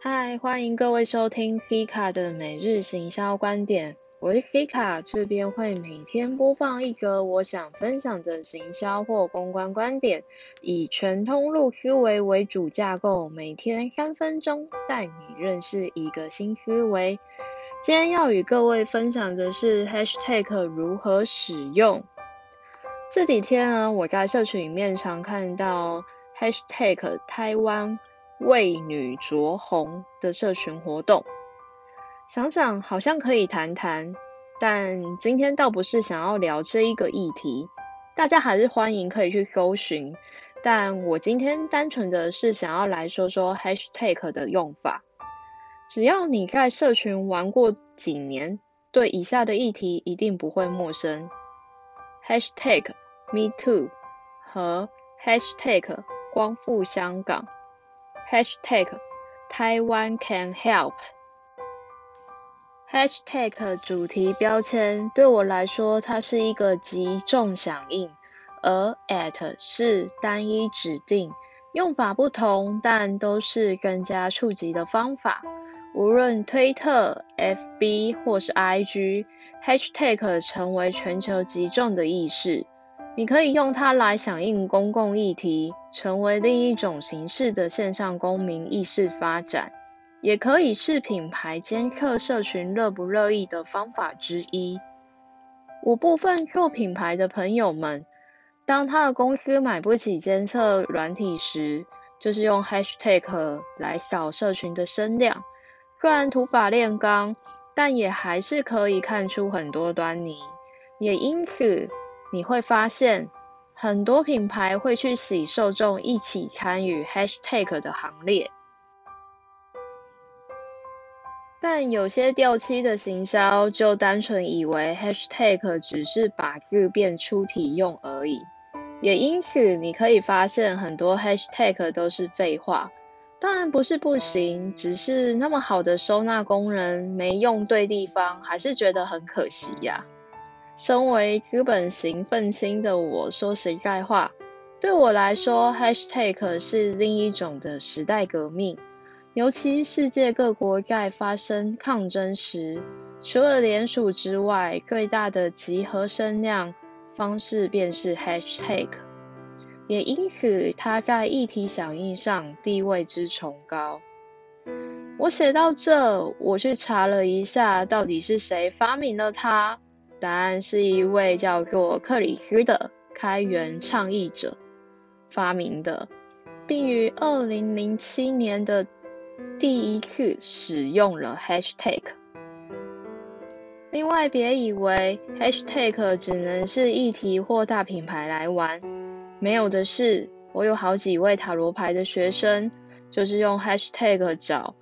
嗨，欢迎各位收听 C 卡的每日行销观点。我是 C 卡，这边会每天播放一则我想分享的行销或公关观点，以全通路思维为主架构，每天三分钟带你认识一个新思维。今天要与各位分享的是 Hashtag 如何使用。这几天呢，我在社群里面常看到 Hashtag 台湾。为女着红的社群活动，想想好像可以谈谈，但今天倒不是想要聊这一个议题，大家还是欢迎可以去搜寻。但我今天单纯的是想要来说说 hashtag 的用法。只要你在社群玩过几年，对以下的议题一定不会陌生：hashtag me too 和 hashtag 光复香港。Hashtag Taiwan can help。Hashtag 主题标签对我来说，它是一个击中响应，而 at 是单一指定，用法不同，但都是更加触及的方法。无论推特、FB 或是 IG，Hashtag 成为全球击中的意识。你可以用它来响应公共议题，成为另一种形式的线上公民意识发展，也可以是品牌监测社群热不乐意的方法之一。我部分做品牌的朋友们，当他的公司买不起监测软体时，就是用 Hashtag 来扫社群的声量。虽然土法炼钢，但也还是可以看出很多端倪，也因此。你会发现，很多品牌会去洗受众一起参与 Hashtag 的行列，但有些掉漆的行销就单纯以为 Hashtag 只是把字变出体用而已，也因此你可以发现很多 Hashtag 都是废话。当然不是不行，只是那么好的收纳工人没用对地方，还是觉得很可惜呀。身为资本型愤青的我，说实在话，对我来说，#hashtag 是另一种的时代革命。尤其世界各国在发生抗争时，除了联署之外，最大的集合声量方式便是 #hashtag。也因此，它在议题响应上地位之崇高。我写到这，我去查了一下，到底是谁发明了它。答案是一位叫做克里斯的开源倡议者发明的，并于二零零七年的第一次使用了 Hashtag。另外，别以为 Hashtag 只能是议题或大品牌来玩，没有的是，我有好几位塔罗牌的学生，就是用 Hashtag 找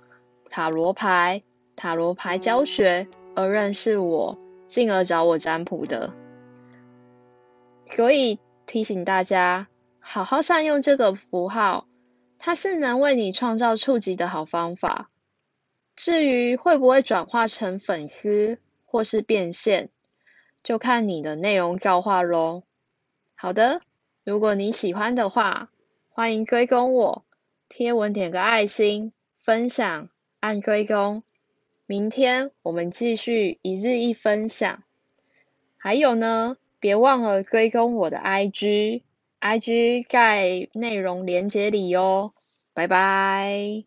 塔罗牌、塔罗牌教学而认识我。进而找我占卜的，所以提醒大家，好好善用这个符号，它是能为你创造触及的好方法。至于会不会转化成粉丝或是变现，就看你的内容造化喽。好的，如果你喜欢的话，欢迎追踪我，贴文点个爱心，分享按追踪。明天我们继续一日一分享，还有呢，别忘了追踪我的 IG，IG 在内容连接里哦，拜拜。